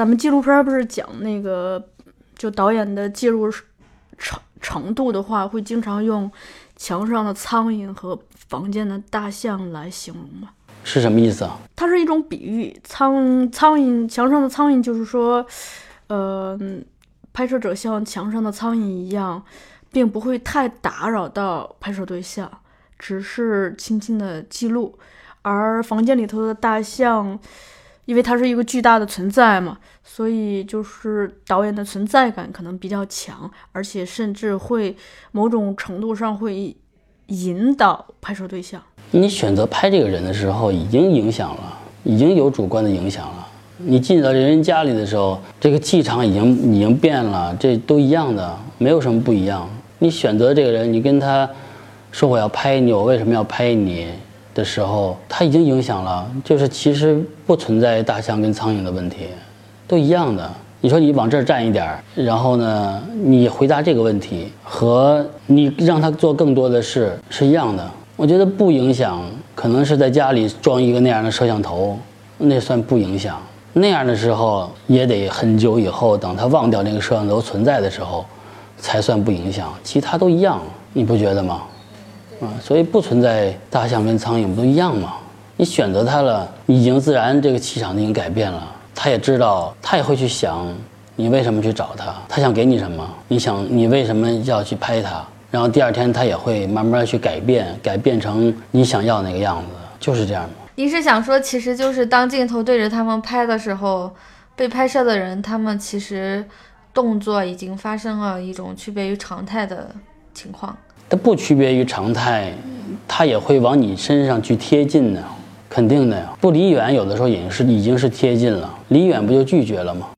咱们纪录片不是讲那个，就导演的介入程程度的话，会经常用墙上的苍蝇和房间的大象来形容吗？是什么意思啊？它是一种比喻，苍苍蝇墙上的苍蝇，就是说，呃，拍摄者像墙上的苍蝇一样，并不会太打扰到拍摄对象，只是轻轻的记录。而房间里头的大象，因为它是一个巨大的存在嘛，所以就是导演的存在感可能比较强，而且甚至会某种程度上会引导拍摄对象。你选择拍这个人的时候，已经影响了，已经有主观的影响了。你进到人家里的时候，这个气场已经已经变了，这都一样的，没有什么不一样。你选择这个人，你跟他说我要拍你，我为什么要拍你？的时候，他已经影响了，就是其实不存在大象跟苍蝇的问题，都一样的。你说你往这儿站一点儿，然后呢，你回答这个问题和你让他做更多的事是一样的。我觉得不影响，可能是在家里装一个那样的摄像头，那算不影响。那样的时候也得很久以后，等他忘掉那个摄像头存在的时候，才算不影响。其他都一样，你不觉得吗？啊，所以不存在大象跟苍蝇不都一样吗？你选择它了，你已经自然这个气场已经改变了。他也知道，他也会去想，你为什么去找他？他想给你什么？你想你为什么要去拍他？然后第二天他也会慢慢去改变，改变成你想要那个样子，就是这样吗？您是想说，其实就是当镜头对着他们拍的时候，被拍摄的人他们其实动作已经发生了一种区别于常态的情况。它不区别于常态，它也会往你身上去贴近的，肯定的呀。不离远，有的时候也是已经是贴近了，离远不就拒绝了吗？